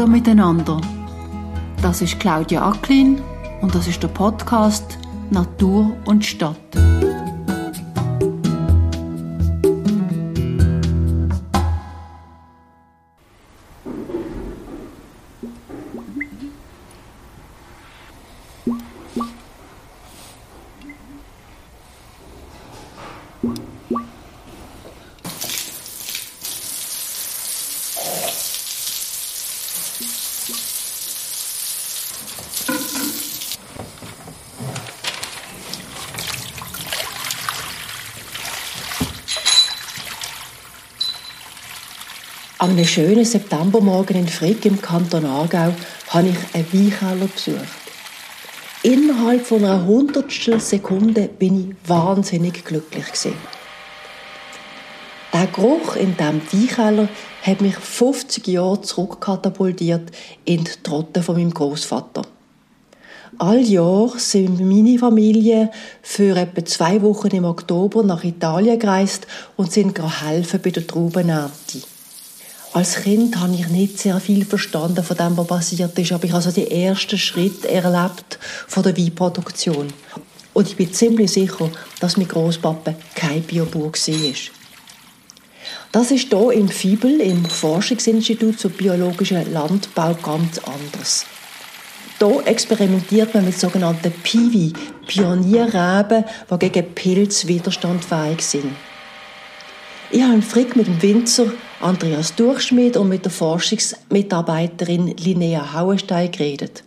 Hallo miteinander. Das ist Claudia Acklin und das ist der Podcast Natur und Stadt. Schönen Septembermorgen in Frick im Kanton Aargau habe ich einen Weinkeller besucht. Innerhalb von einer hundertstel Sekunde bin ich wahnsinnig glücklich. Der Geruch in diesem Weinkeller hat mich 50 Jahre zurückkatapultiert in die Trotte von meinem Großvater. All Jahr sind meine Familie für etwa zwei Wochen im Oktober nach Italien gereist und sind helfen bei der Traubenernte. Als Kind habe ich nicht sehr viel verstanden von dem, was passiert ist, aber ich habe also die ersten Schritte erlebt von der Weinproduktion. Und ich bin ziemlich sicher, dass mein Großpapa kein Biobauer war. Das ist hier im FIBEL, im Forschungsinstitut zur biologischen Landbau, ganz anders. Hier experimentiert man mit sogenannten Piwi, Pionierreben, die gegen Pilz widerstandfähig sind. Ich habe im Frick mit dem Winzer Andreas Durchschmidt und mit der Forschungsmitarbeiterin Linnea Hauenstein geredet.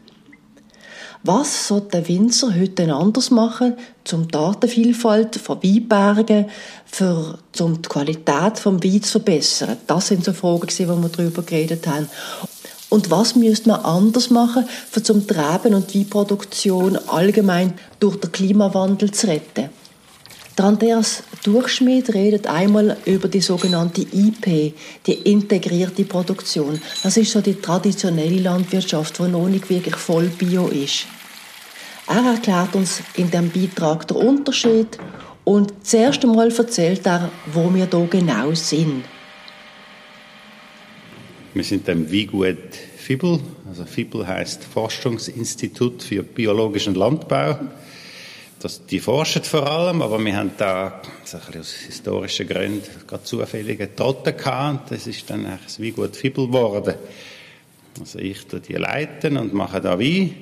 Was soll der Winzer heute anders machen, um die Artenvielfalt von Weinbergen, für, um die Qualität des Weins zu verbessern? Das sind so Fragen, die wir darüber geredet haben. Und was müsste man anders machen, um die Reben- und Weinproduktion allgemein durch den Klimawandel zu retten? Der Andreas Durchschmidt redet einmal über die sogenannte IP, die integrierte Produktion. Das ist so die traditionelle Landwirtschaft, die noch nicht wirklich voll bio ist. Er erklärt uns in dem Beitrag den Unterschied und zuerst einmal erzählt er, wo wir hier genau sind. Wir sind am Wiegut FIBEL, also FIBEL heißt Forschungsinstitut für biologischen Landbau. Das, die forschen vor allem, aber wir haben da so ein aus historischen Gründen gerade zufällige Toten gehabt. Das ist dann eigentlich wie gut Fibel geworden. Also ich tue die leiten und mache da Wein.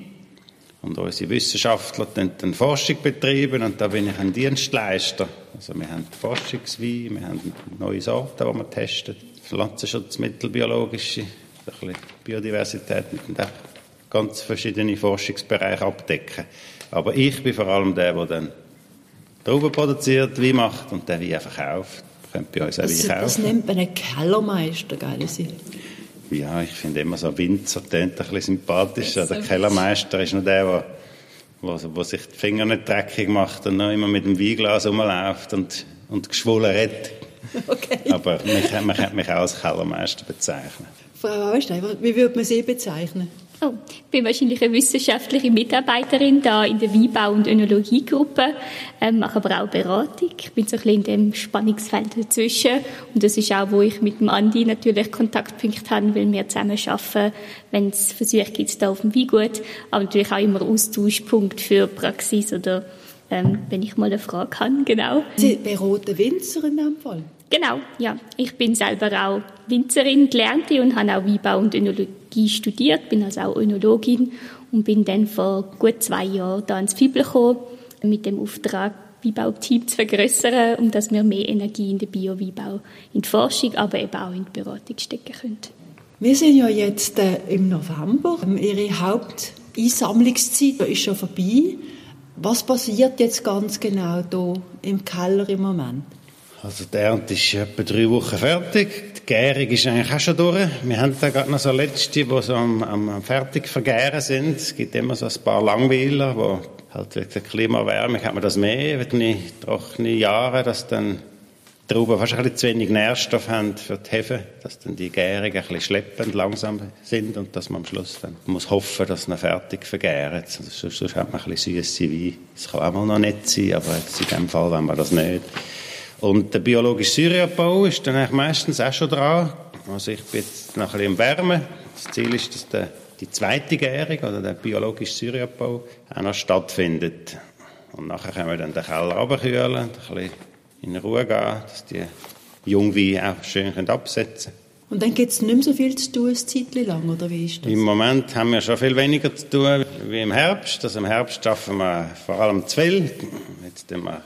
Und unsere Wissenschaftler dann, dann Forschung betreiben und da bin ich ein Dienstleister. Also wir haben Forschungswein, wir haben neue Sorten, die wir testen, Pflanzenschutzmittel, biologische, ein bisschen Biodiversität und ganz verschiedene Forschungsbereiche abdecken. Aber ich bin vor allem der, der dann Trauben produziert, wie macht und der Wein verkauft. Könnt bei uns auch das, Wein kaufen. Das nennt man einen Kellermeister, gell? Ja, ich finde immer so Winzer tönt ein bisschen sympathisch. Der Kellermeister ist nur der, der wo, wo sich die Finger nicht dreckig macht und noch immer mit dem Weinglas rumläuft und, und geschwollen redet. Okay. Aber man könnte mich auch als Kellermeister bezeichnen. Frau Auerstein, wie würde man Sie bezeichnen? Oh, ich bin wahrscheinlich eine wissenschaftliche Mitarbeiterin da in der Weinbau- und Önologiegruppe, ähm, mache aber auch Beratung. Ich bin so ein bisschen in dem Spannungsfeld dazwischen und das ist auch, wo ich mit dem Andi natürlich Kontaktpunkt habe, weil wir zusammen arbeiten, wenn es Versuche gibt da auf dem Weingut, aber natürlich auch immer Austauschpunkt für Praxis oder ähm, wenn ich mal eine Frage habe, genau. Sie beraten Winzer in dem Fall? Genau, ja. Ich bin selber auch Winzerin, gelernte und habe auch Weinbau und Önologie studiert, bin also auch Önologin und bin dann vor gut zwei Jahren da ins Fibel gekommen, mit dem Auftrag, Weinbauteam zu vergrößern, um dass wir mehr Energie in den Bio-Weinbau, in die Forschung, aber eben auch in die Beratung stecken können. Wir sind ja jetzt äh, im November. Ähm, Ihre Haupteinsammlungszeit ist schon vorbei. Was passiert jetzt ganz genau hier im Keller im Moment? Also die Ernte ist etwa drei Wochen fertig. Die Gärung ist eigentlich auch schon durch. Wir haben da gerade noch so letzte, die so am, am fertig vergären sind. Es gibt immer so ein paar Langweiler, wo halt wegen der Klimaerwärmung hat man das mehr, wenn trockene Jahre, dass dann die Trauben fast ein bisschen zu wenig Nährstoff haben für die Hefe, dass dann die Gärung ein bisschen schleppend langsam sind und dass man am Schluss dann muss hoffen, dass sie fertig vergären. Also sonst, sonst hat man ein bisschen süße Wein. Das kann auch mal noch nett sein, aber jetzt in dem Fall wenn man das nicht. Und der biologische Säureabbau ist dann eigentlich meistens auch schon dran. Also ich bin jetzt noch ein bisschen im Wärmen. Das Ziel ist, dass der, die zweite Gärung oder der biologische Säureabbau auch noch stattfindet. Und nachher können wir dann den Keller runterkühlen, ein bisschen in Ruhe gehen, dass die Jungweine auch schön absetzen können. Und dann gibt es nicht mehr so viel zu tun, ein Zeitchen lang, oder wie ist das? Im Moment haben wir schon viel weniger zu tun wie im Herbst. Also im Herbst arbeiten wir vor allem zu viel. Jetzt tun wir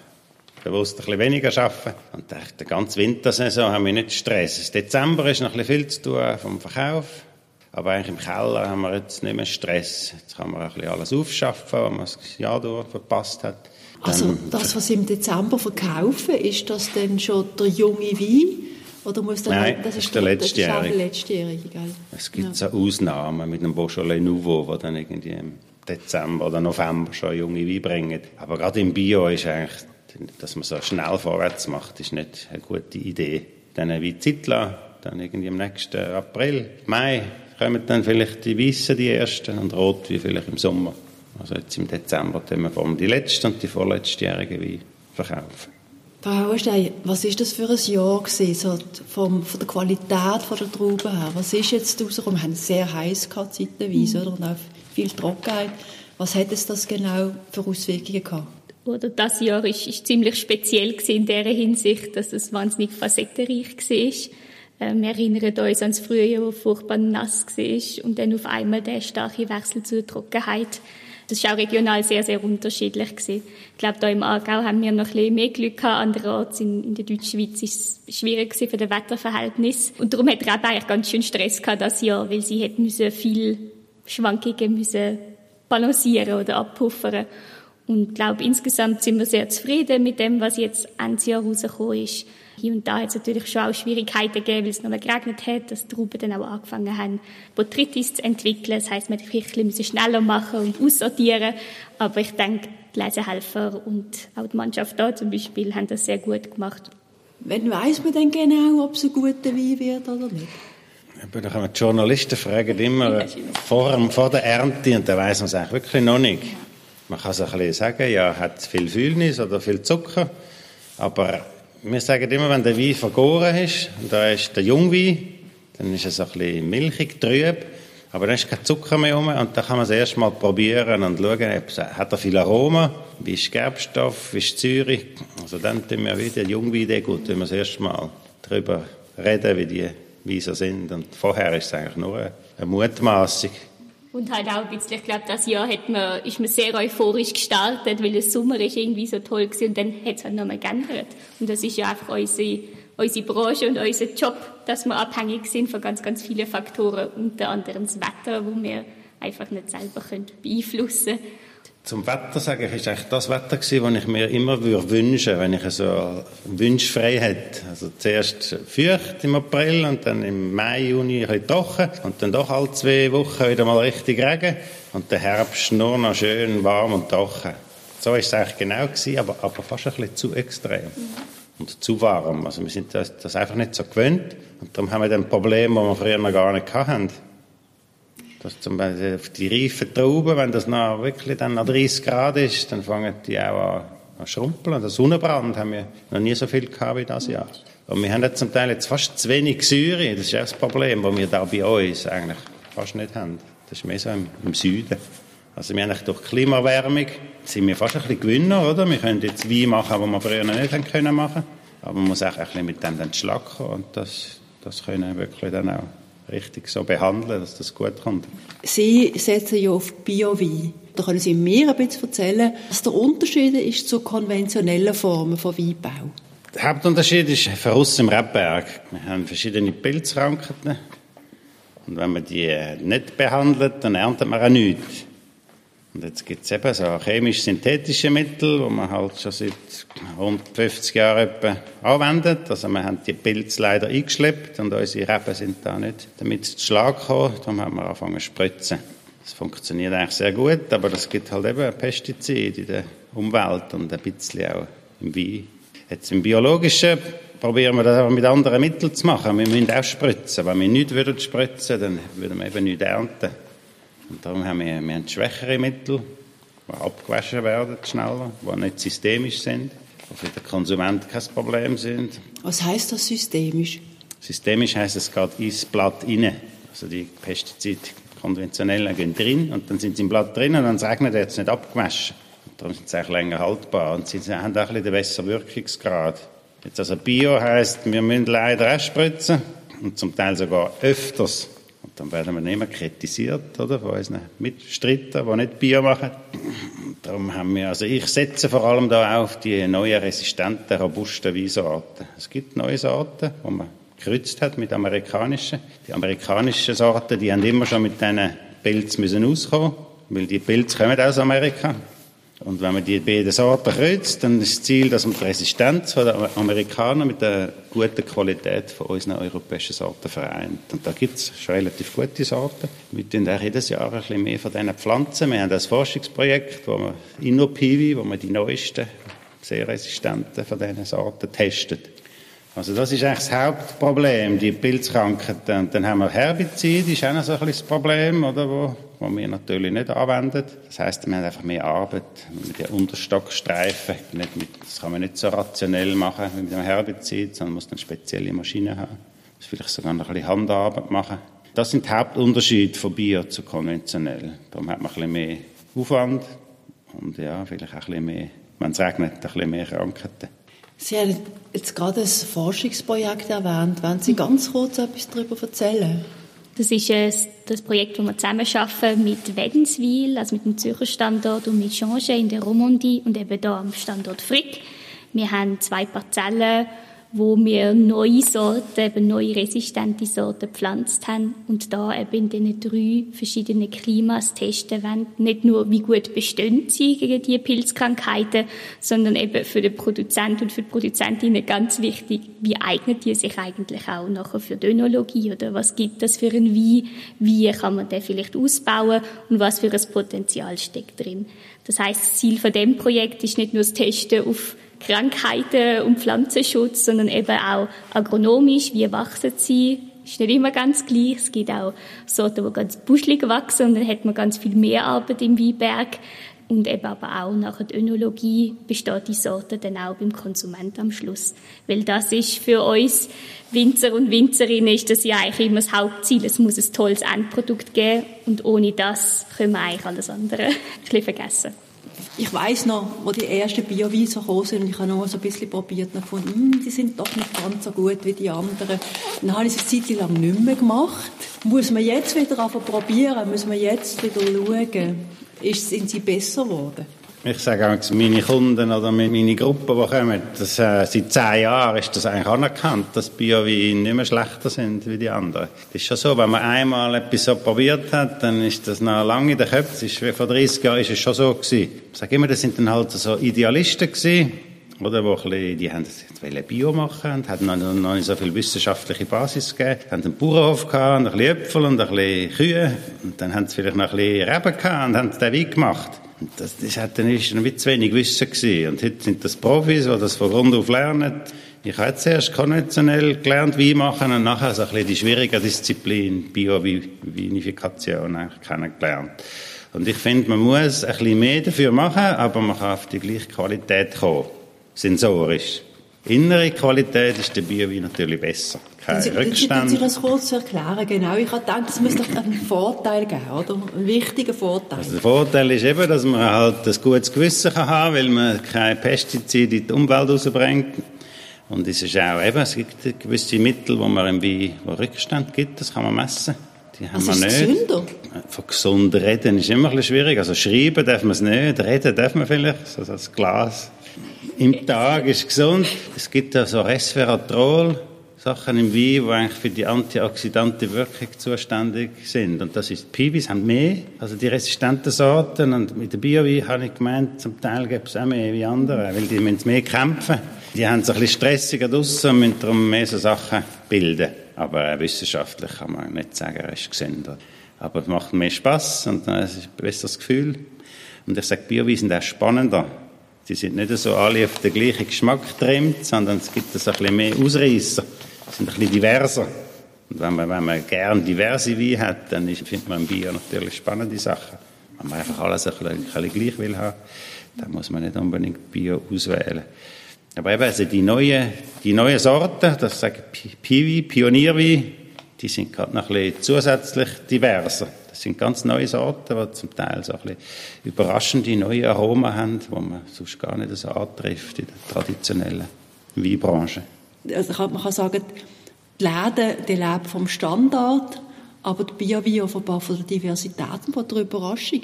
bewusst ein bisschen weniger arbeiten. Und die ganze Wintersaison haben wir nicht Stress. Im Dezember ist noch ein bisschen viel zu tun vom Verkauf. Aber eigentlich im Keller haben wir jetzt nicht mehr Stress. Jetzt kann man ein bisschen alles aufschaffen, was man das Jahr durch verpasst hat. Also das, was Sie im Dezember verkaufen, ist das dann schon der junge Wein? Oder muss dann Nein, das ist der letztjährige. Das ist der letztjährige, gell? Es gibt ja. so Ausnahmen mit dem Beaujolais Nouveau, wo dann irgendwie im Dezember oder November schon junge Wein bringen. Aber gerade im Bio ist eigentlich, dass man so schnell vorwärts macht, ist nicht eine gute Idee. Dann wie Zeit lassen, dann irgendwie im nächsten April, Mai kommen dann vielleicht die Weißen, die ersten, und Rot wie vielleicht im Sommer. Also jetzt im Dezember tun wir vor allem die letzten und die vorletztjährigen Wein verkaufen. Frau Hauerstein, was ist das für ein Jahr gewesen, so vom, von der Qualität von der Trauben her? Was ist jetzt rausgekommen? Wir haben sehr heiß gehabt zeitweise, mhm. oder? Und auch viel Trockenheit. Was hat es das genau für Auswirkungen gehabt? Oder das Jahr ist, ist ziemlich speziell in der Hinsicht, dass es wahnsinnig facettenreich war. Ähm, wir erinnern uns an das Frühjahr, wo furchtbar nass war und dann auf einmal der starke Wechsel zur Trockenheit. Das ist auch regional sehr, sehr unterschiedlich. Ich glaube, da im Aargau haben wir noch ein bisschen mehr Glück gehabt. Andererorts in, in der Deutschschweiz ist es schwierig für das Wetterverhältnis. Und darum hat Rebe eigentlich ganz schön Stress gehabt das Jahr, weil sie hätten viel Schwankungen müssen balancieren oder abpuffern. Und ich glaube, insgesamt sind wir sehr zufrieden mit dem, was jetzt Ende Jahr rausgekommen ist. Hier und da hat es natürlich schon auch Schwierigkeiten gegeben, weil es noch mal geregnet hat, dass die Trauben dann auch angefangen haben, Botrytis zu entwickeln. Das heisst, man hätte ein bisschen schneller machen und aussortieren. Aber ich denke, die Lesehelfer und auch die Mannschaft da zum Beispiel haben das sehr gut gemacht. Wann weiss man denn genau, ob es ein guter Wein wird oder nicht? da kann man die Journalisten fragen immer vor, vor der Ernte und da weiß man es eigentlich wirklich noch nicht. Man kann es ein sagen, ja, hat viel Fühlnis oder viel Zucker, aber wir sagen immer, wenn der Wein vergoren ist, und da ist der Jungwein, dann ist es ein bisschen milchig, trüb, aber dann ist kein Zucker mehr rum und dann kann man es erst mal probieren und schauen, hat er viel Aroma, wie ist Gerbstoff, wie ist Zürich. Also dann tun wir wieder Jungwein gut, wenn wir das erste Mal darüber reden, wie die Weine sind. Und vorher ist es eigentlich nur eine Mutmaßung. Und halt auch ein bisschen, ich glaube, das Jahr hat man, ist man sehr euphorisch gestartet, weil der Sommer ist irgendwie so toll war und dann hat es halt nochmal geändert. Und das ist ja einfach unsere, unsere Branche und unser Job, dass wir abhängig sind von ganz, ganz vielen Faktoren, unter anderem das Wetter, wo wir einfach nicht selber können beeinflussen können. Zum Wetter sage ich, ist eigentlich das Wetter gewesen, das ich mir immer würde wünschen, wenn ich so Wunsch frei hätte. Also zuerst feucht im April und dann im Mai, Juni ein bisschen trocken und dann doch alle zwei Wochen wieder mal richtig Regen und der Herbst nur noch schön warm und trocken. So war es eigentlich genau gewesen, aber, aber fast ein bisschen zu extrem. Mhm. Und zu warm. Also wir sind das, das einfach nicht so gewöhnt und darum haben wir dann Probleme, die wir früher noch gar nicht hatten dass zum Beispiel auf die reifen Trauben, wenn das noch wirklich dann nach 30 Grad ist, dann fangen die auch an, an schrumpeln. Der Sonnenbrand haben wir noch nie so viel gehabt wie das Jahr. Und wir haben jetzt zum Teil jetzt fast zu wenig Säure. Das ist auch das Problem, das wir da bei uns eigentlich fast nicht haben. Das ist mehr so im, im Süden. Also wir haben durch Klimaerwärmung sind wir fast ein bisschen Gewinner, oder? Wir können jetzt Wein machen, was wir früher noch nicht haben können machen. Aber man muss auch ein bisschen mit dem dann schlacken und das, das können wir wirklich dann auch richtig so behandeln, dass das gut kommt. Sie setzen ja auf Bio-Wein. Da können Sie mir ein bisschen erzählen, was der Unterschied ist zu konventionellen Formen von Weinbau. Der Hauptunterschied ist für uns im Rebberg. Wir haben verschiedene Pilzkrankheiten. Und wenn man die nicht behandelt, dann erntet man auch nichts. Und jetzt gibt es eben so chemisch-synthetische Mittel, die man halt schon seit 150 Jahren etwa anwendet. Also wir haben die Pilze leider eingeschleppt und unsere Reben sind da nicht damit zu Schlag gekommen. Darum haben wir angefangen zu spritzen. Das funktioniert eigentlich sehr gut, aber das gibt halt eben Pestizide in der Umwelt und ein bisschen auch im Wein. Jetzt im Biologischen probieren wir das aber mit anderen Mitteln zu machen. Wir müssen auch spritzen. Wenn wir nichts würden dann würden wir eben nichts ernten. Und darum haben wir, wir haben schwächere Mittel, die abgewaschen werden schneller, die nicht systemisch sind, die für den Konsument kein Problem sind. Was heißt das systemisch? Systemisch heisst es, geht ins Blatt rein. Also die Pestizide konventionellen gehen drin und dann sind sie im Blatt drin und dann regnet es nicht abgewaschen. Und darum sind sie auch länger haltbar und sie haben auch ein bisschen den besseren Wirkungsgrad. Jetzt also Bio heisst, wir müssen leider auch spritzen und zum Teil sogar öfters. Dann werden wir nicht mehr kritisiert, oder, von unseren Mitstreitern, die nicht Bio machen. Darum haben wir, also ich setze vor allem da auf die neuen resistenten, robusten Weinsorten. Es gibt neue Sorten, die man gekreuzt hat mit amerikanischen. Die amerikanischen Sorten, die haben immer schon mit diesen Pilzen müssen auskommen, weil die Pilze kommen aus Amerika. Und wenn man die beiden Sorten kreuzt, dann ist das Ziel, dass man die Resistenz der Amerikaner mit der guten Qualität von unseren europäischen Sorten vereint. Und da gibt es schon relativ gute Sorten. Wir tun auch jedes Jahr ein bisschen mehr von diesen Pflanzen. Wir haben das Forschungsprojekt, wo wir InnoPivi, wo wir die neuesten, sehr resistenten von diesen Sorten testet. Also das ist eigentlich das Hauptproblem, die Pilzkrankheiten. Und dann haben wir Herbizid, ist auch noch so ein bisschen das Problem, oder, wo, wo wir natürlich nicht anwenden. Das heißt, wir haben einfach mehr Arbeit mit den Unterstockstreifen. Das kann man nicht so rationell machen wie mit dem Herbizid, sondern muss eine spezielle Maschine haben. Muss vielleicht sogar noch ein bisschen Handarbeit machen. Das sind die Hauptunterschiede von Bio zu konventionell. Darum hat man ein bisschen mehr Aufwand und ja, vielleicht auch ein bisschen mehr, wenn es regnet, ein bisschen mehr Krankheiten. Sie haben jetzt gerade ein Forschungsprojekt erwähnt. Wollen Sie ganz kurz etwas darüber erzählen? Das ist das Projekt, das wir zusammen schaffen mit Wädenswil, also mit dem Zürcher Standort und mit Change in der Romandie und eben hier am Standort Frick. Wir haben zwei Parzellen wo wir neue Sorten, eben neue resistente Sorten gepflanzt haben und da eben in diesen drei verschiedenen Klimas testen wollen. Nicht nur, wie gut bestehen sie gegen diese Pilzkrankheiten, sondern eben für den Produzenten und für die Produzentinnen ganz wichtig, wie eignet die sich eigentlich auch nachher für die Önologie oder was gibt das für einen Wein, wie kann man den vielleicht ausbauen und was für ein Potenzial steckt drin. Das heißt, das Ziel von dem Projekt ist nicht nur das Testen auf Krankheiten und Pflanzenschutz, sondern eben auch agronomisch, wie wachsen sie, ist nicht immer ganz gleich. Es gibt auch Sorten, die ganz buschelig wachsen und dann hat man ganz viel mehr Arbeit im Weinberg. Und eben aber auch nach der Önologie besteht die Sorte dann auch beim Konsument am Schluss. Weil das ist für uns Winzer und Winzerinnen ist das ja eigentlich immer das Hauptziel. Es muss ein tolles Endprodukt geben und ohne das können wir eigentlich alles andere ein bisschen vergessen ich weiß noch, wo die ersten Bioweine so gekommen sind und ich habe noch so ein bisschen probiert und gefunden, hm, die sind doch nicht ganz so gut wie die anderen. Dann habe ich es eine Zeit lang nicht mehr gemacht. Muss man jetzt wieder einfach probieren, muss man jetzt wieder schauen, sind sie besser geworden? Ich sage auch meine Kunden oder meine Gruppe, die kommen, dass, äh, seit zehn Jahren ist das eigentlich anerkannt, dass Bioweine nicht mehr schlechter sind wie die anderen. Das ist schon so, wenn man einmal etwas so probiert hat, dann ist das noch lange in den Köpfen. Ist, vor 30 Jahren ist es schon so gewesen. Ich sage immer, das sind dann halt so Idealisten gewesen, oder, wo bisschen, die haben das Bio machen und hatten noch, noch nicht so viel wissenschaftliche Basis gegeben, haben einen Bauernhof gehabt, und ein bisschen Äpfel und ein bisschen Kühe, und dann haben sie vielleicht noch ein bisschen Reben gehabt und haben den Wein gemacht. Das, das hat dann ist ein zu wenig Wissen gewesen. Und heute sind das Profis, die das von Grund auf lernen. Ich habe zuerst konventionell gelernt, wie machen und nachher so ein bisschen die schwierige Disziplin Bio-Vinifikation kennengelernt. Und ich finde, man muss ein bisschen mehr dafür machen, aber man kann auf die gleiche Qualität kommen. Sensorisch. Innere Qualität ist der Biowein natürlich besser. Kein Sie, Rückstand. Sie das kurz erklären? Genau. Ich habe gedacht, es müsste doch einen Vorteil geben, oder? Einen wichtigen Vorteil. Also der Vorteil ist eben, dass man halt ein gutes Gewissen kann haben weil man keine Pestizide in die Umwelt rausbringt. Und es ist auch eben, es gibt gewisse Mittel, wo man im Wein wo Rückstand gibt, das kann man messen. Die haben also wir nicht. Gesünder? Von gesund reden ist immer ein bisschen schwierig. Also schreiben darf man es nicht, reden darf man vielleicht, so das Glas im Tag ist gesund. Es gibt ja so Resveratrol, Sachen im Wein, die eigentlich für die antioxidante Wirkung zuständig sind. Und das ist, Pibis haben mehr, also die resistenten Sorten. Und mit der Bio-Wein habe ich gemeint, zum Teil gibt es auch mehr wie andere, weil die müssen mehr kämpfen. Die haben so ein bisschen stressiger draussen und müssen darum mehr so Sachen bilden. Aber wissenschaftlich kann man nicht sagen, er ist gesünder. Aber es macht mehr Spass und es ist ein besseres Gefühl. Und ich sage, Bio-Wein sind auch spannender die sind nicht so alle auf den gleichen Geschmack getrimmt, sondern es gibt ein bisschen mehr Ausreißer. Sie sind ein bisschen diverser. Und wenn man, wenn man gern diverse Weine hat, dann findet man im Bier natürlich spannende Sachen. Wenn man einfach alles ein bisschen, ein bisschen gleich will haben, dann muss man nicht unbedingt Bio auswählen. Aber eben, also die neuen, die neuen Sorten, das sagen Piwi, Pionierwein, die sind gerade noch ein bisschen zusätzlich diverser. Das sind ganz neue Sorten, die zum Teil so ein bisschen überraschende neue Aromen haben, die man sonst gar nicht so antrifft in der traditionellen Weinbranche. Also man kann sagen, die Läden die leben vom Standard, aber die Biowein offenbar von der Diversität und von der Überraschung.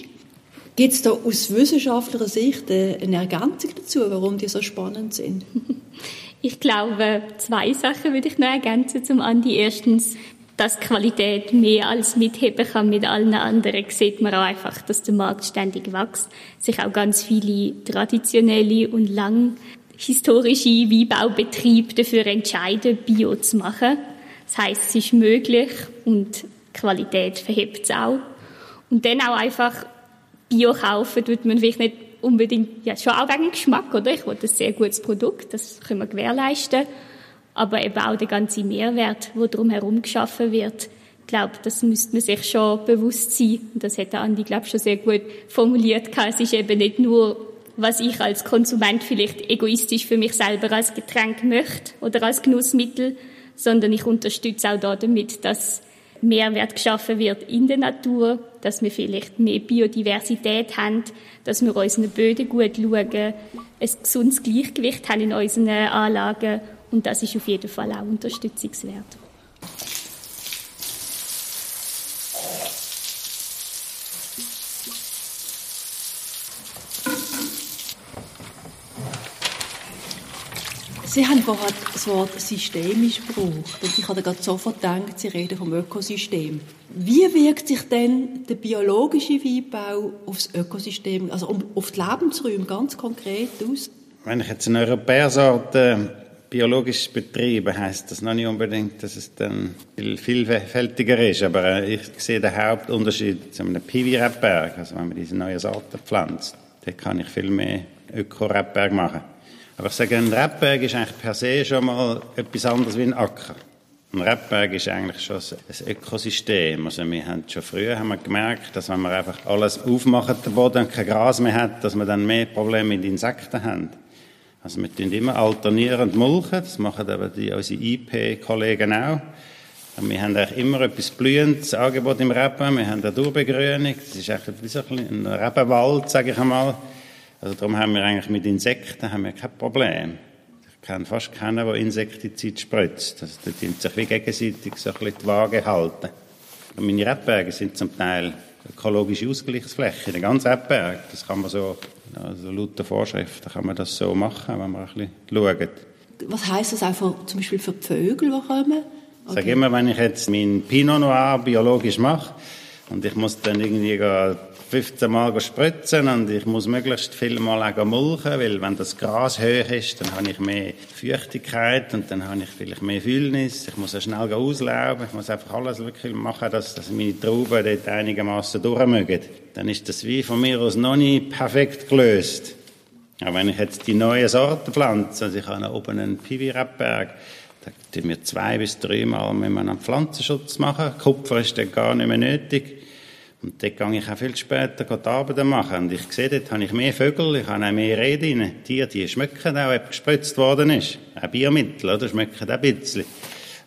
Gibt es da aus wissenschaftlicher Sicht eine Ergänzung dazu, warum die so spannend sind? Ich glaube, zwei Sachen würde ich noch ergänzen zum Andi. Erstens, dass Qualität mehr als mitheben kann mit allen anderen, sieht man auch einfach, dass der Markt ständig wächst, sich auch ganz viele traditionelle und lang historische Weinbaubetriebe dafür entscheiden, Bio zu machen. Das heißt, es ist möglich und Qualität verhebt es auch. Und dann auch einfach Bio kaufen, tut man vielleicht nicht unbedingt, ja, schon auch wegen Geschmack, oder? Ich will ein sehr gutes Produkt, das können wir gewährleisten. Aber eben auch der ganze Mehrwert, der drumherum geschaffen wird. Glaube, das müsste man sich schon bewusst sein. Und das hat Andi, glaube ich, schon sehr gut formuliert. Es ist eben nicht nur, was ich als Konsument vielleicht egoistisch für mich selber als Getränk möchte oder als Genussmittel, sondern ich unterstütze auch damit, dass Mehrwert geschaffen wird in der Natur, dass wir vielleicht mehr Biodiversität haben, dass wir unseren Böden gut schauen, ein gesundes Gleichgewicht haben in unseren Anlagen und das ist auf jeden Fall auch unterstützungswert. Sie haben vorhin das Wort systemisch gebraucht und ich habe gerade sofort gedacht, Sie reden vom Ökosystem. Wie wirkt sich denn der biologische Weinbau auf das Ökosystem, also auf die Lebensräume ganz konkret aus? Wenn ich jetzt eine Europäersorte biologisch betreiben heißt das noch nicht unbedingt, dass es dann viel vielfältiger ist. Aber äh, ich sehe den Hauptunterschied zu einem Piwi-Rebberg, also wenn man diese neuen Sorten pflanzt, dann kann ich viel mehr Öko-Rebberg machen. Aber ich sage, ein Rebberg ist eigentlich per se schon mal etwas anderes wie ein Acker. Ein Rebberg ist eigentlich schon ein Ökosystem. Also wir haben schon früher haben wir gemerkt, dass wenn wir einfach alles aufmachen, der Boden kein Gras mehr hat, dass wir dann mehr Probleme mit Insekten haben. Also wir tun immer alternierend mulchen, das machen aber die, unsere IP-Kollegen auch. Und wir haben eigentlich immer etwas blühendes Angebot im Reben. Wir haben eine Durbegrünung, das ist eigentlich wie so ein Rebenwald, sage ich einmal. Also darum haben wir eigentlich mit Insekten haben wir kein Problem. Ich kenne fast keinen, der Insektizid spritzt. Also da tun sich wie gegenseitig so ein bisschen die Waage halten. Und meine Rebberge sind zum Teil ökologische Ausgleichsflächen, der ganze Rebberg. Das kann man so, also laut der Vorschriften kann man das so machen, wenn man ein bisschen schaut. Was heisst das auch für, zum Beispiel für die Vögel, die kommen? Ich sage immer, wenn ich jetzt meinen Pinot Noir biologisch mache und ich muss dann irgendwie 15 Mal spritzen und ich muss möglichst viel Mal auch mulchen, weil wenn das Gras hoch ist, dann habe ich mehr Feuchtigkeit und dann habe ich vielleicht mehr Fühlnis. Ich muss ja schnell auslauben. Ich muss einfach alles wirklich machen, dass, dass meine Trauben dort einigermaßen durchmögen. Dann ist das wie von mir aus noch nicht perfekt gelöst. Aber wenn ich jetzt die neuen Sorten pflanze, also ich habe oben einen Piwi-Rebberg, da tun wir zwei bis dreimal einen Pflanzenschutz machen. Kupfer ist dann gar nicht mehr nötig. Und dort gehe ich auch viel später die Arbeit machen. Und ich sehe, dort habe ich mehr Vögel, ich habe auch mehr Rede rein. Tiere, die schmecken auch, ob gespritzt worden ist. Auch Biermittel, oder? Schmecken auch ein bisschen.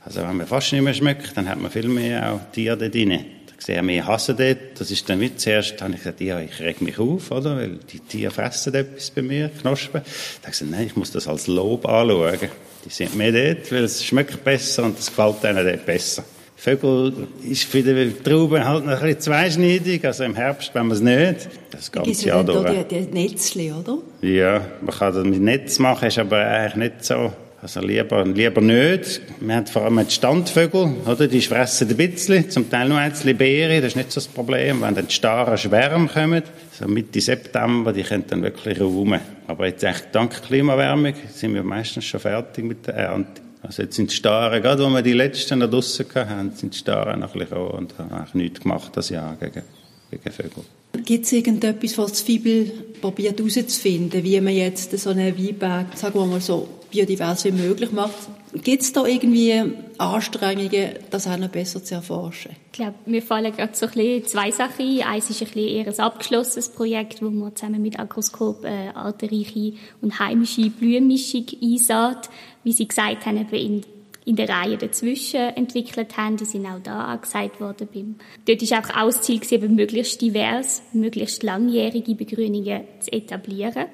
Also wenn man fast nicht mehr schmeckt, dann hat man viel mehr auch Tiere dort rein. Ich sehe mehr Hassen dort. Das ist dann wie zuerst, habe ich gesagt, ja, ich reg mich auf, oder? Weil die Tiere fressen etwas bei mir, Knospen. Da habe ich gesagt, nein, ich muss das als Lob anschauen. Die sind mehr dort, weil es schmeckt besser und es gefällt ihnen dort besser. Vögel ist für die Trauben halt noch ein bisschen zweischneidig. Also im Herbst wenn man es nicht. Das ganze Jahr durch. Die, die Netzli, oder? Ja, man kann das mit Netz machen, ist aber eigentlich nicht so. Also lieber, lieber nicht. Wir haben vor allem die Standvögel, oder? Die fressen ein bisschen, zum Teil nur einzelne Beeren, das ist nicht so das Problem. Wenn dann die starren Schwärme kommen, so Mitte September, die können dann wirklich räumen. Aber jetzt echt dank Klimawärmung sind wir meistens schon fertig mit der Ernte. Also jetzt sind die Staren, gerade wo wir die letzten noch draussen hatten, sind die Staren noch ein bisschen und haben eigentlich nichts gemacht das Jahr gegen, gegen Vögel. Gibt es irgendetwas, was das Fibel probiert herauszufinden, wie man jetzt so einen Weinberg, sagen wir mal so, biodivers wie möglich macht. Gibt es da irgendwie Anstrengungen, das auch noch besser zu erforschen? Ich glaube, mir fallen gerade so ein bisschen zwei Sachen ein. Eins ist ein bisschen eher ein abgeschlossenes Projekt, wo man zusammen mit Agroskop äh, artenreiche und heimische Blühenmischung einsät. Wie Sie gesagt haben, eben in in der Reihe dazwischen entwickelt haben. Die sind auch da angesagt worden. Beim Dort ist auch, auch das Ziel gewesen, möglichst divers, möglichst langjährige Begrünungen zu etablieren.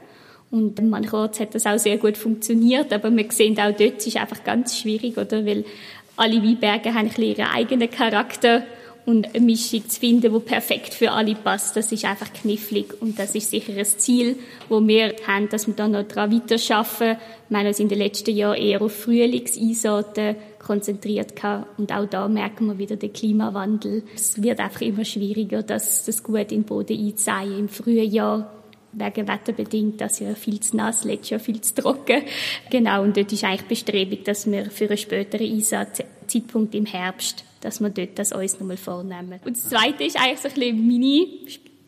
Und mancherorts hat das auch sehr gut funktioniert, aber wir sehen auch dort, es ist einfach ganz schwierig, oder? Weil alle Weinberge haben ein bisschen ihren eigenen Charakter und eine Mischung zu finden, die perfekt für alle passt, das ist einfach knifflig und das ist sicher ein Ziel, wo wir haben, dass wir da noch daran weiterarbeiten. Wir haben uns in den letzten Jahren eher auf Frühlingseinsorten konzentriert und auch da merken wir wieder den Klimawandel. Es wird einfach immer schwieriger, das, das gut in den Boden einzusehen im frühen Jahr wegen wetterbedingt, das ja viel zu nass, letztes Jahr viel zu trocken. Genau, und dort ist eigentlich Bestrebung, dass wir für einen späteren Einsatzzeitpunkt im Herbst dass wir dort das uns nochmal vornehmen. Und das Zweite ist eigentlich so ein bisschen meine,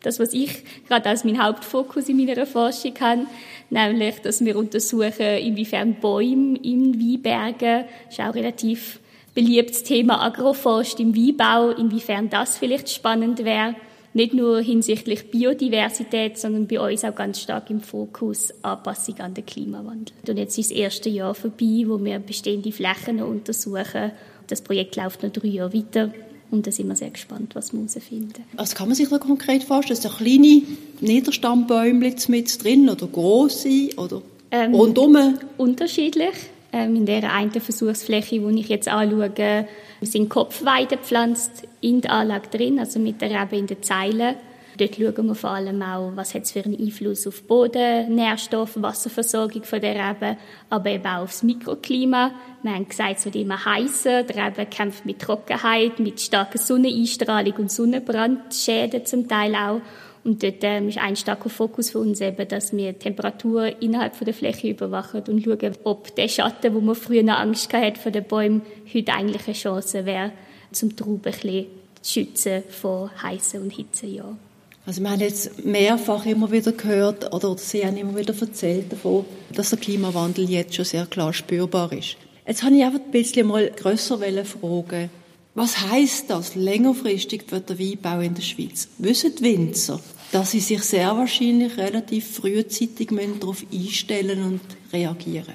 das, was ich gerade als mein Hauptfokus in meiner Forschung habe, nämlich, dass wir untersuchen, inwiefern Bäume in Weinbergen, ist auch relativ beliebtes Thema Agroforst im Weinbau, inwiefern das vielleicht spannend wäre. Nicht nur hinsichtlich Biodiversität, sondern bei uns auch ganz stark im Fokus Anpassung an den Klimawandel. Und jetzt ist das erste Jahr vorbei, wo wir bestehende Flächen untersuchen das Projekt läuft noch drei Jahre weiter und da sind wir sehr gespannt, was wir herausfinden. Was kann man sich da konkret vorstellen? Ist kleine Niederstammbäume mit drin oder große oder ähm, rundum? Unterschiedlich. Ähm, in der einen Versuchsfläche, die ich jetzt anschaue, sind Kopfweiden gepflanzt in der Anlage drin, also mit der Rebe in den Zeilen. Dort schauen wir vor allem auch, was hat es für einen Einfluss auf Boden, Nährstoff, Wasserversorgung von der Rebe, aber eben auch aufs Mikroklima. Wir haben gesagt, es wird immer heißer, der Rebe kämpft mit Trockenheit, mit starker Sonneneinstrahlung und Sonnenbrandschäden zum Teil auch. Und dort ähm, ist ein starker Fokus für uns eben, dass wir die Temperatur innerhalb von der Fläche überwachen und schauen, ob der Schatten, wo man früher noch Angst hatte von den Bäumen, heute eigentlich eine Chance wäre, zum Trauben ein bisschen zu schützen vor heißen und Hitzejahren. Also wir haben jetzt mehrfach immer wieder gehört, oder Sie haben immer wieder erzählt davon, dass der Klimawandel jetzt schon sehr klar spürbar ist. Jetzt habe ich einfach ein bisschen mal grösser fragen, was heißt das längerfristig für den Weinbau in der Schweiz? Wissen die Winzer, dass sie sich sehr wahrscheinlich relativ frühzeitig darauf einstellen und reagieren?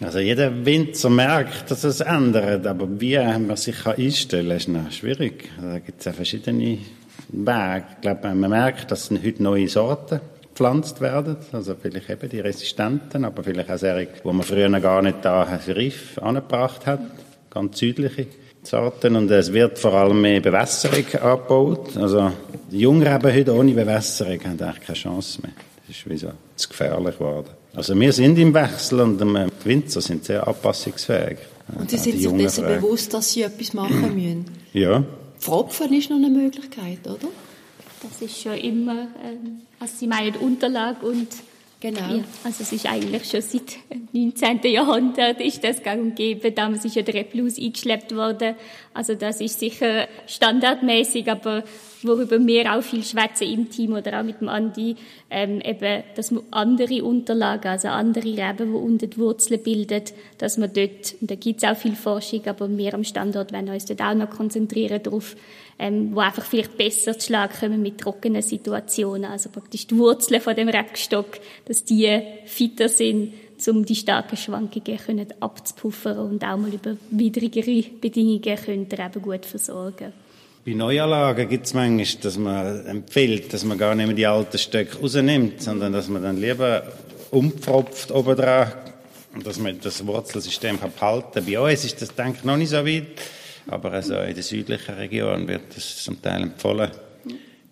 Also jeder Winzer merkt, dass es ändert, aber wie man sich einstellen kann, ist schwierig. Da gibt es ja verschiedene Weg. Ich glaube, man merkt, dass heute neue Sorten gepflanzt werden. Also vielleicht eben die resistenten, aber vielleicht auch solche, die man früher gar nicht da Riff angebracht hat. Ganz südliche Sorten. Und es wird vor allem mehr Bewässerung abgebaut. Also die Jungreben heute ohne Bewässerung haben eigentlich keine Chance mehr. Das ist wie so zu gefährlich geworden. Also wir sind im Wechsel und die Winzer sind sehr anpassungsfähig. Und Sie sind sich besser bewusst, dass Sie etwas machen müssen? Ja, Pfropfen ist noch eine Möglichkeit, oder? Das ist schon immer, ähm, also Sie meinen Unterlage und Genau. Ja, also es ist eigentlich schon seit 19. Jahrhundert ist das gang und gäbe. Damals ist ja der Replus eingeschleppt worden. Also das ist sicher standardmäßig, aber worüber wir auch viel schwätzen im Team oder auch mit dem Andi, ähm, eben, dass man andere Unterlagen, also andere Reben, die unter die Wurzeln bilden, dass man dort, und da gibt es auch viel Forschung, aber wir am Standort werden uns dort auch noch konzentrieren darauf, ähm, wo einfach vielleicht besser zu Schlag kommen mit trockenen Situationen. Also praktisch die Wurzeln von dem Rebstock, dass die fitter sind, um die starken Schwankungen können abzupuffern und auch mal über widrigere Bedingungen können eben gut versorgen. Bei Neuanlagen gibt es manchmal, dass man empfiehlt, dass man gar nicht mehr die alten Stöcke rausnimmt, sondern dass man dann lieber umpfropft oben dran und dass man das Wurzelsystem behalten Bei uns ist das, denke ich, noch nicht so weit. Aber also in der südlichen Region wird das zum Teil empfohlen.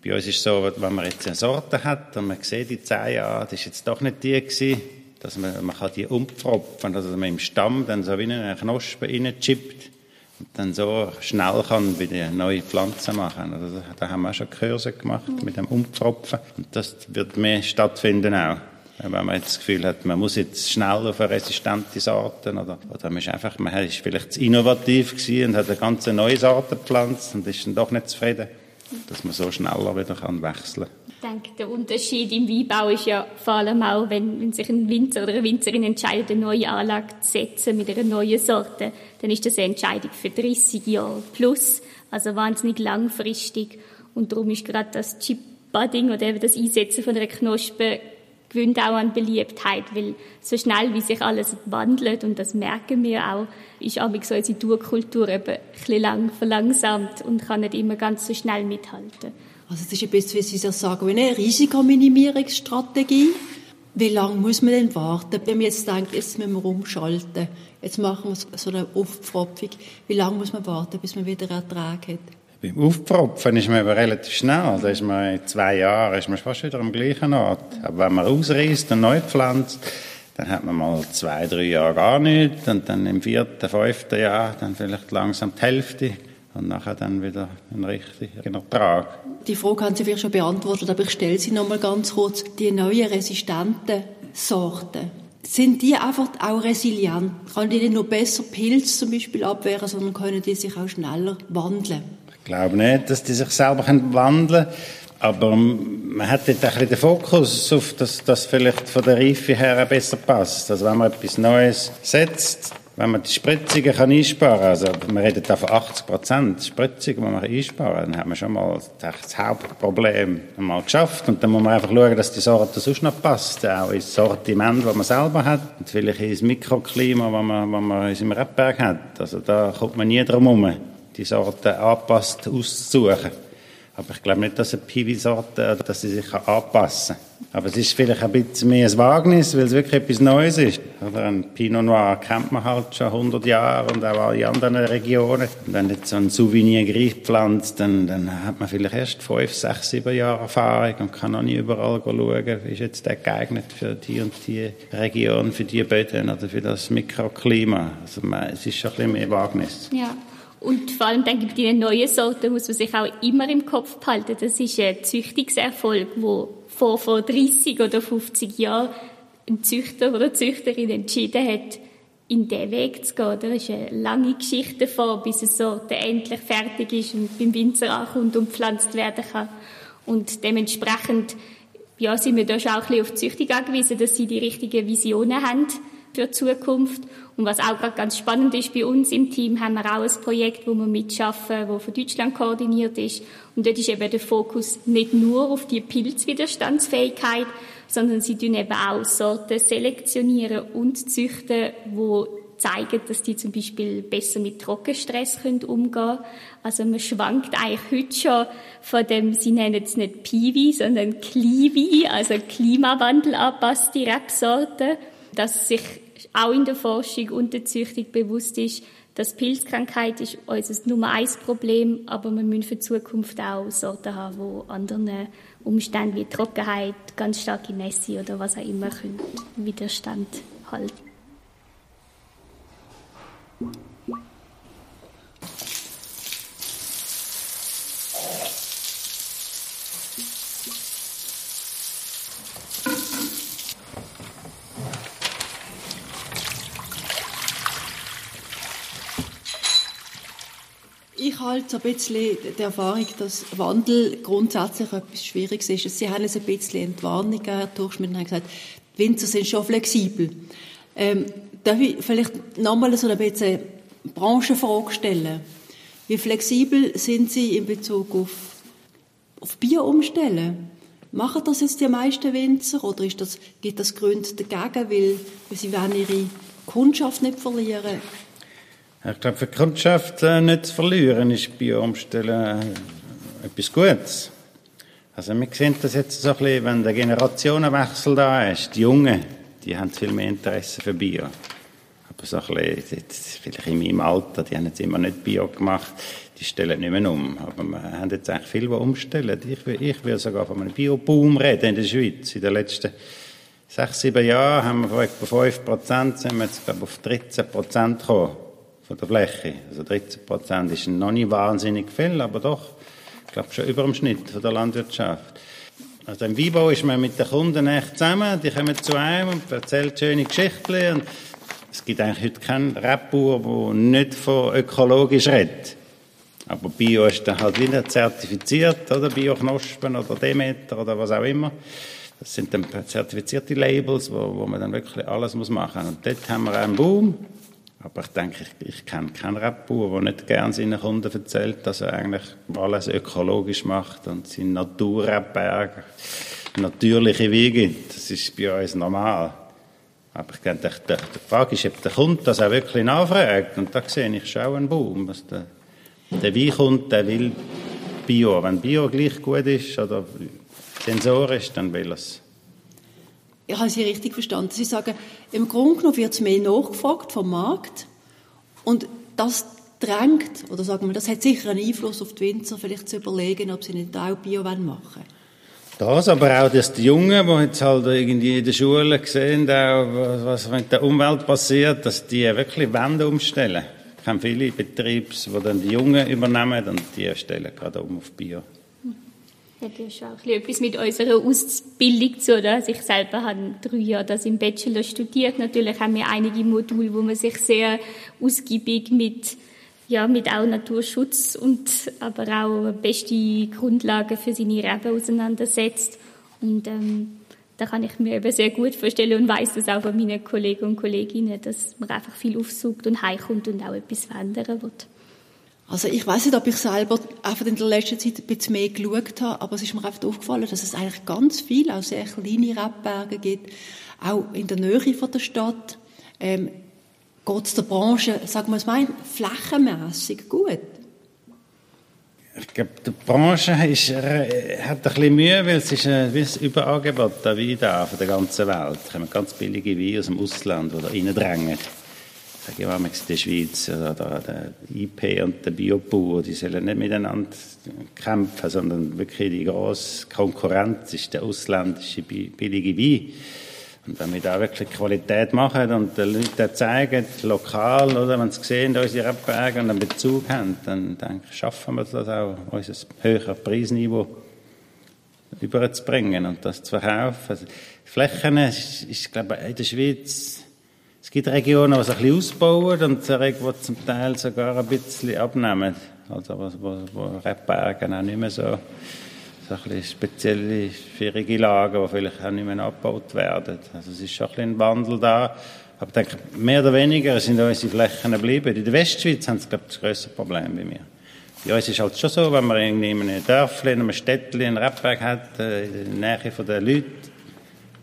Bei uns ist es so, wenn man jetzt eine Sorte hat und man sieht die zehn Jahre, das ist jetzt doch nicht die gewesen, dass man, man kann die umpfropfen, also dass man im Stamm dann so wie eine Knospe reinchippt dann so schnell kann bei den neuen Pflanzen machen. Also da haben wir auch schon Kurse gemacht mit dem Umpfropfen und das wird mehr stattfinden auch wenn man jetzt das Gefühl hat, man muss jetzt schnell auf resistente Sorten oder, oder man ist einfach, man ist vielleicht zu innovativ gewesen und hat eine ganz neue Sorte gepflanzt und ist dann doch nicht zufrieden. Dass man so schneller wieder kann wechseln kann. Ich denke, der Unterschied im Weinbau ist ja vor allem auch, wenn, wenn sich ein Winzer oder eine Winzerin entscheidet, eine neue Anlage zu setzen mit einer neuen Sorte, dann ist das eine Entscheidung für 30 Jahre plus, also wahnsinnig langfristig. Und darum ist gerade das Chip Budding oder eben das Einsetzen von einer Knospe gewinnt auch an Beliebtheit, weil so schnell wie sich alles wandelt, und das merken wir auch, ist auch so unsere Durkultur eben ein bisschen lang verlangsamt und kann nicht immer ganz so schnell mithalten. Also es ist ein bisschen, wie Sie das sagen, eine Risikominimierungsstrategie. Wie lange muss man denn warten, wenn man jetzt denkt, jetzt müssen wir umschalten, jetzt machen wir so eine Aufpfropfung, wie lange muss man warten, bis man wieder Ertrag hat? Beim Aufpropfen ist man aber relativ schnell. Da ist man in zwei Jahren ist man fast wieder am gleichen Ort. Aber wenn man ausreißt und neu pflanzt, dann hat man mal zwei, drei Jahre gar nichts und dann im vierten, fünften Jahr dann vielleicht langsam die Hälfte und nachher dann wieder ein richtiger Ertrag. Die Frage haben Sie vielleicht schon beantwortet, aber ich stelle sie noch mal ganz kurz. Die neuen resistenten Sorten, sind die einfach auch resilient? Kann die nur besser Pilze zum Beispiel abwehren, sondern können die sich auch schneller wandeln? Ich glaube nicht, dass die sich selber wandeln können. Aber man hat dort ein bisschen den Fokus auf, dass das vielleicht von der Reife her besser passt. Also wenn man etwas Neues setzt, wenn man die Spritzungen kann einsparen kann, also man redet da von 80 Prozent Spritzungen, die man einsparen kann, dann hat man schon mal das Hauptproblem mal geschafft. Und dann muss man einfach schauen, dass die Sorte sonst noch passt, auch ins Sortiment, das man selber hat, und vielleicht ins Mikroklima, das man, das man in seinem Rebberg hat. Also da kommt man nie drum herum die Sorte angepasst auszusuchen. Aber ich glaube nicht, dass eine Piwi-Sorte, dass sie sich anpassen kann. Aber es ist vielleicht ein bisschen mehr ein Wagnis, weil es wirklich etwas Neues ist. Oder ein Pinot Noir kennt man halt schon 100 Jahre und auch alle anderen Regionen. Und wenn jetzt so ein Souvenir Griech pflanzt, dann, dann hat man vielleicht erst 5, 6, 7 Jahre Erfahrung und kann noch nicht überall schauen, ist jetzt der geeignet für die und die Region, für die Böden oder für das Mikroklima. Also es ist schon ein bisschen mehr Wagnis. Ja. Und vor allem ich, bei den neuen Sorten muss man sich auch immer im Kopf behalten. Das ist ein Züchtungserfolg, wo vor, vor 30 oder 50 Jahren ein Züchter oder eine Züchterin entschieden hat, in diesen Weg zu gehen. Da ist eine lange Geschichte davor, bis eine Sorte endlich fertig ist und beim Winzer ankommt und pflanzt werden kann. Und dementsprechend ja, sind wir da schon auch ein bisschen auf die Züchtung angewiesen, dass sie die richtigen Visionen haben für die Zukunft. Und was auch gerade ganz spannend ist, bei uns im Team haben wir auch ein Projekt, wo wir mitschaffen, wo von Deutschland koordiniert ist. Und dort ist eben der Fokus nicht nur auf die Pilzwiderstandsfähigkeit, sondern sie tun eben auch Sorten selektionieren und züchten, wo zeigen, dass die zum Beispiel besser mit Trockenstress umgehen können. Also man schwankt eigentlich heute schon von dem, sie nennen es nicht Piwi, sondern Kliwi, also Klimawandel anpasste Rebsorten, dass sich auch in der Forschung und der Züchtung bewusst ist, dass Pilzkrankheit ist unser Nummer eins Problem, aber wir müssen für die Zukunft auch Sorten haben, die anderen Umständen wie Trockenheit, ganz starke Nässe oder was auch immer können Widerstand halten. Ich halte so ein bisschen die Erfahrung, dass Wandel grundsätzlich etwas Schwieriges ist. Sie haben es ein bisschen Entwarnung Durchschmidt, und gesagt, die Winzer sind schon flexibel. Ähm, darf ich vielleicht nochmal so ein bisschen Branchenfrage stellen? Wie flexibel sind Sie in Bezug auf, auf Bier umstellen? Machen das jetzt die meisten Winzer oder ist das, gibt das Gründe dagegen, weil sie wollen ihre Kundschaft nicht verlieren? Ich glaube, für die Kundschaft äh, nicht zu verlieren, ist bei Umstellen äh, etwas Gutes. Also wir sehen das jetzt so ein bisschen, wenn der Generationenwechsel da ist. Die Jungen, die haben viel mehr Interesse für Bio. Aber so ein bisschen, vielleicht in meinem Alter, die haben jetzt immer nicht Bio gemacht, die stellen nicht mehr um. Aber wir haben jetzt eigentlich viel, die umstellen. Ich, ich will sogar von einem Bio-Boom reden in der Schweiz. In den letzten sechs, sieben Jahren haben wir von etwa 5 Prozent, sind wir jetzt, glaube ich, auf 13 Prozent gekommen von der Fläche. Also 13 Prozent ist noch nicht wahnsinnig viel, aber doch, ich glaube, schon über dem Schnitt von der Landwirtschaft. Also im Weinbau ist man mit den Kunden echt zusammen, die kommen zu einem und erzählen schöne Geschichten und es gibt eigentlich heute keinen Rebbauer, der nicht von ökologisch redet. Aber Bio ist dann halt wieder zertifiziert, oder? Bio-Knospen oder Demeter oder was auch immer. Das sind dann zertifizierte Labels, wo, wo man dann wirklich alles machen muss. Und dort haben wir einen Boom. Aber ich denke, ich, ich kenne keinen Rebauer, der nicht gerne seinen Kunden erzählt, dass er eigentlich alles ökologisch macht und seinen Naturrebberg natürliche Wege. Das ist bei uns normal. Aber ich denke, die, die Frage ist, ob der Kunde das auch wirklich nachfragt. Und da sehe ich schon einen Boom. Was der, der Weinkunde, der will Bio. Wenn Bio gleich gut ist oder sensorisch, dann will er es. Ich habe Sie richtig verstanden. Sie sagen, im Grunde genommen wird es mehr nachgefragt vom Markt und das drängt, oder sagen wir, das hat sicher einen Einfluss auf die Winzer, vielleicht zu überlegen, ob sie nicht auch Bio machen. Das, aber auch, dass die Jungen, die jetzt halt irgendwie in der Schule sehen, was mit der Umwelt passiert, dass die wirklich Wände umstellen. Ich kenne viele Betriebe, die dann die Jungen übernehmen und die stellen gerade um auf Bio. Ja, das ist auch etwas mit unserer Ausbildung zu tun. Also ich selber habe drei Jahre das im Bachelor studiert. Natürlich haben wir einige Module, wo man sich sehr ausgiebig mit ja, mit auch Naturschutz und aber auch beste Grundlagen für seine Reben auseinandersetzt. Und ähm, da kann ich mir eben sehr gut vorstellen und weiß das auch von meinen Kollegen und Kolleginnen, dass man einfach viel aufsucht und heimkommt und auch etwas verändern wird. Also ich weiß nicht, ob ich selber einfach in der letzten Zeit ein bisschen mehr geschaut habe, aber es ist mir einfach aufgefallen, dass es eigentlich ganz viel, auch sehr kleine Rebberge gibt, auch in der Nähe von der Stadt. Ähm, geht es der Branche, sagen wir es mal, flächenmässig gut? Ich glaube, die Branche ist, äh, hat ein bisschen Mühe, weil es ist ein, ein Überangebot an Wein da von der ganzen Welt. Es kommen ganz billige Weine aus dem Ausland, die da reindrängen. Ich sage immer, in der Schweiz, oder der IP und der Biobauer, die sollen nicht miteinander kämpfen, sondern wirklich die grosse Konkurrenz ist der ausländische billige Wein. Und wenn wir da wirklich Qualität machen und den Leuten zeigen, lokal, oder, wenn sie sehen, unsere Rebberge und einen Bezug haben, dann denke ich, schaffen wir das auch, unser höheres Preisniveau überzubringen und das zu verkaufen. Also, Flächen ist, ist, glaube ich, in der Schweiz, es gibt Regionen, die sich ein bisschen ausbauen und Regionen, die zum Teil sogar ein bisschen abnehmen. Also, wo, wo, wo Rebberge auch nicht mehr so so ein bisschen spezielle, schwierige Lagen, die vielleicht auch nicht mehr abgebaut werden. Also es ist schon ein, ein Wandel da. Aber ich denke, mehr oder weniger sind unsere Flächen geblieben. In der Westschweiz haben sie, glaube ich, das grösste Problem bei mir. Bei uns ist es halt schon so, wenn man irgendwie in einem Dörfli, in einem Städtchen einen Rebberg hat, äh, in der Nähe der Leute,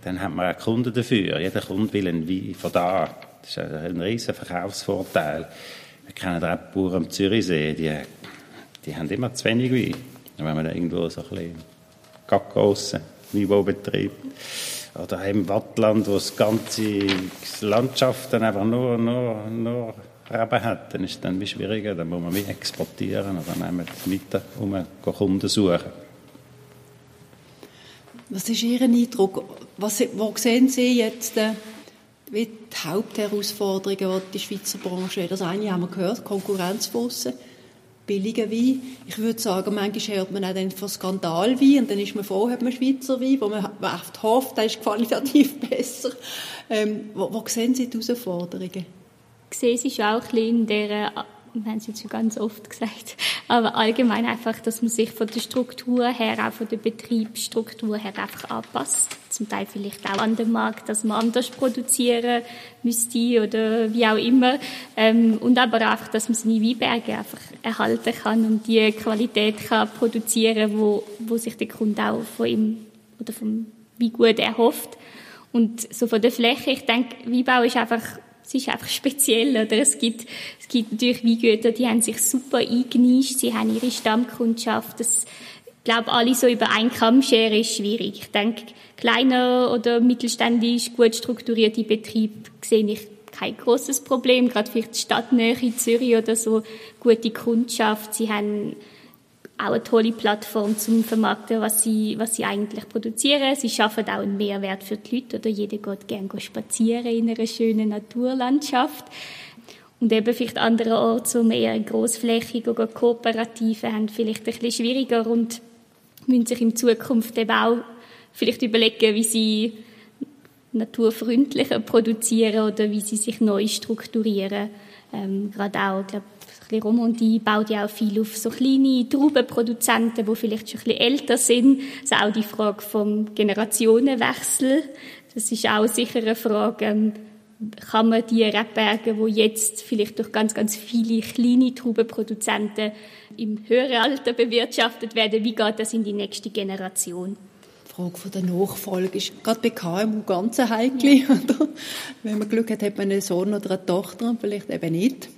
dann hat man auch Kunden dafür. Jeder Kunde will einen Wein von da. Das ist ein riesen Verkaufsvorteil. Wir kennen Rebbauern am Zürichsee, die, die haben immer zu wenig Wein wenn man da irgendwo so ein bisschen Kakaossen, Weinbaubetrieb oder im Wattland, wo das ganze Landschaft einfach nur, nur, nur Reben hat, dann ist es dann schwieriger, dann muss man wie exportieren oder nehmen weiter, um Kunden suchen. Was ist Ihr Eindruck? Was, wo sehen Sie jetzt äh, die Hauptherausforderungen, die die Schweizer Branche hat? Das eine haben wir gehört, Konkurrenz von billigen Wein. Ich würde sagen, manchmal hört man auch dann von Skandalwein und dann ist man froh, hat man Schweizer Wein, wo man oft hofft, der ist qualitativ besser. Ähm, wo, wo sehen Sie die Herausforderungen? Ich sehe schon auch ein bisschen in der wir haben es jetzt schon ganz oft gesagt, aber allgemein einfach, dass man sich von der Struktur her, auch von der Betriebsstruktur her einfach anpasst. Zum Teil vielleicht auch an den Markt, dass man anders produzieren müsste oder wie auch immer. Ähm, und aber auch, dass man seine Weinberge einfach erhalten kann und die Qualität kann produzieren, wo, wo sich der Kunde auch von ihm oder vom Weingut erhofft. Und so von der Fläche, ich denke, Weinbau ist einfach es ist einfach speziell, oder? Es gibt, es gibt natürlich Weingüter, die haben sich super eingenischt, sie haben ihre Stammkundschaft, das, ich glaube, alle so über einen Kamm scheren ist schwierig. Ich denke, kleiner oder mittelständisch gut strukturierte Betriebe sehe ich kein großes Problem, gerade vielleicht die Stadtnähe in Zürich oder so, gute Kundschaft, sie haben auch eine tolle Plattform zum Vermarkten, was sie, was sie eigentlich produzieren. Sie schaffen auch einen Mehrwert für die Leute oder jeder geht gerne spazieren in einer schönen Naturlandschaft. Und eben vielleicht andere Orte, so mehr grossflächig oder kooperative, haben vielleicht ein bisschen schwieriger und müssen sich in Zukunft eben auch vielleicht überlegen, wie sie naturfreundlicher produzieren oder wie sie sich neu strukturieren Ähm, gerade auch, glaube ich, Romandie baut ja auch viel auf so kleine Traubenproduzenten, die vielleicht schon ein bisschen älter sind. Also auch die Frage vom Generationenwechsel. Das ist auch sicher eine Frage, ähm, kann man die Rebberge, wo jetzt vielleicht durch ganz, ganz viele kleine Traubenproduzenten im höheren Alter bewirtschaftet werden, wie geht das in die nächste Generation? Die Frage von der Nachfolge ist gerade bei KMU ganz heikel. Ja. Wenn man Glück hat, hat man einen Sohn oder eine Tochter und vielleicht eben nicht.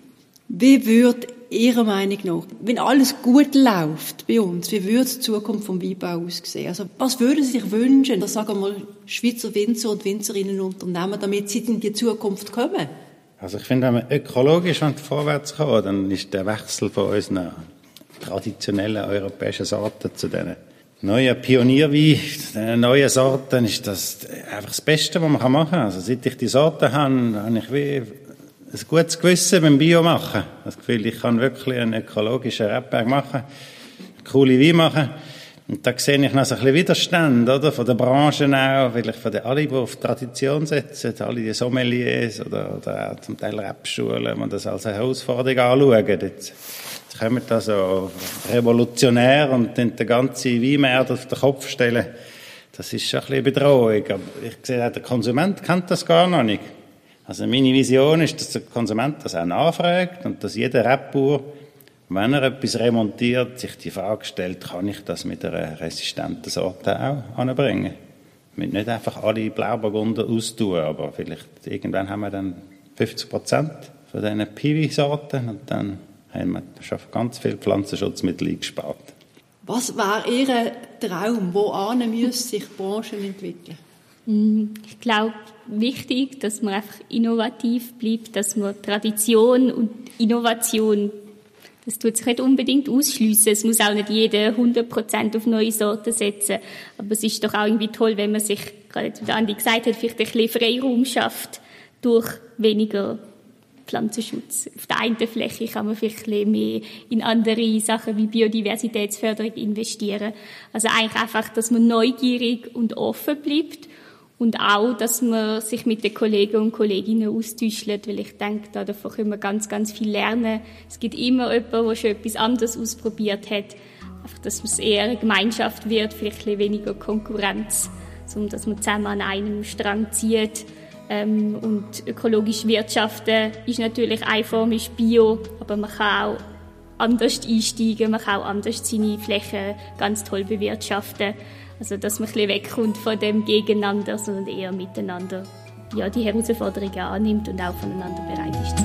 Wie würde Ihrer Meinung nach, wenn alles gut läuft bei uns, wie würde die Zukunft vom Weinbau aussehen? Also, was würden Sie sich wünschen, dass, sagen wir mal, Schweizer Winzer und Winzerinnen unternehmen, damit sie in die Zukunft kommen? Also, ich finde, wenn man ökologisch vorwärts kommen dann ist der Wechsel von unseren traditionellen europäischen Sorten zu diesen neuen Pionierwein, den neuen Sorten, ist das einfach das Beste, was man machen kann. Also, seit ich die Sorten habe, habe ich wie ein gutes Gewissen beim Bio machen. Das Gefühl, ich kann wirklich einen ökologischen Rebberg machen, coole Wein machen. Und da sehe ich noch so ein bisschen Widerstand, oder? Von der Branche auch, vielleicht von den alle, die auf Tradition setzen, alle die Sommeliers oder, oder auch zum Teil Rebschulen, die das als Herausforderung anschauen. Jetzt, jetzt kommen da so revolutionär und den ganzen Weinmarkt auf den Kopf stellen. Das ist schon ein bisschen Bedrohung. Aber ich sehe, der Konsument kennt das gar noch nicht. Also meine Vision ist, dass der Konsument das auch nachfragt und dass jeder Rebbauer, wenn er etwas remontiert, sich die Frage stellt, kann ich das mit einer resistenten Sorte auch anbringen? Mit nicht einfach alle Blauburgunder austun, aber vielleicht irgendwann haben wir dann 50 Prozent von diesen Piwi-Sorten und dann haben wir schon ganz viel Pflanzenschutzmittel eingespart. Was wäre Ihr Traum? Wo sich Branchen entwickeln? Mm, ich glaube, wichtig, dass man einfach innovativ bleibt, dass man Tradition und Innovation, das tut sich nicht unbedingt ausschliessen. Es muss auch nicht jeder 100% auf neue Sorten setzen. Aber es ist doch auch irgendwie toll, wenn man sich, gerade wie Andi gesagt hat, vielleicht ein bisschen Freiraum schafft durch weniger Pflanzenschutz. Auf der einen Fläche kann man vielleicht ein mehr in andere Sachen wie Biodiversitätsförderung investieren. Also eigentlich einfach, dass man neugierig und offen bleibt und auch, dass man sich mit den Kollegen und Kolleginnen austauscht, weil ich denke, da davon können wir ganz, ganz viel lernen. Es gibt immer jemanden, der schon etwas anderes ausprobiert hat. Einfach, dass es eher eine Gemeinschaft wird, vielleicht ein weniger Konkurrenz, sondern dass man zusammen an einem Strang zieht. Ähm, und ökologisch wirtschaften ist natürlich eine Form ist Bio, aber man kann auch anders einsteigen, man kann auch anders seine Flächen ganz toll bewirtschaften. Also, dass man ein bisschen wegkommt von dem Gegeneinander, sondern eher miteinander ja, die Herausforderungen annimmt und auch voneinander bereit ist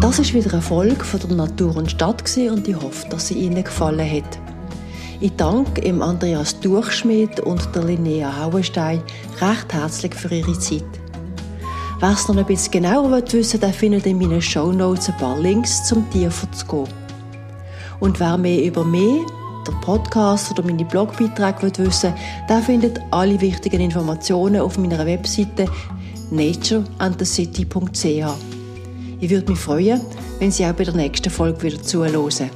Das ist wieder eine Folge von der Natur und Stadt und ich hoffe, dass sie Ihnen gefallen hat. Ich danke im Andreas Durchschmidt und der Linnea Hauenstein recht herzlich für ihre Zeit. Wer es noch ein bisschen genauer wissen will, findet in meinen Show Notes ein paar Links zum tiefer zu gehen. Und wer mehr über mich, den Podcast oder meine Blogbeiträge will wissen der findet alle wichtigen Informationen auf meiner Webseite natureandthecity.ch. Ich würde mich freuen, wenn Sie auch bei der nächsten Folge wieder zuhören.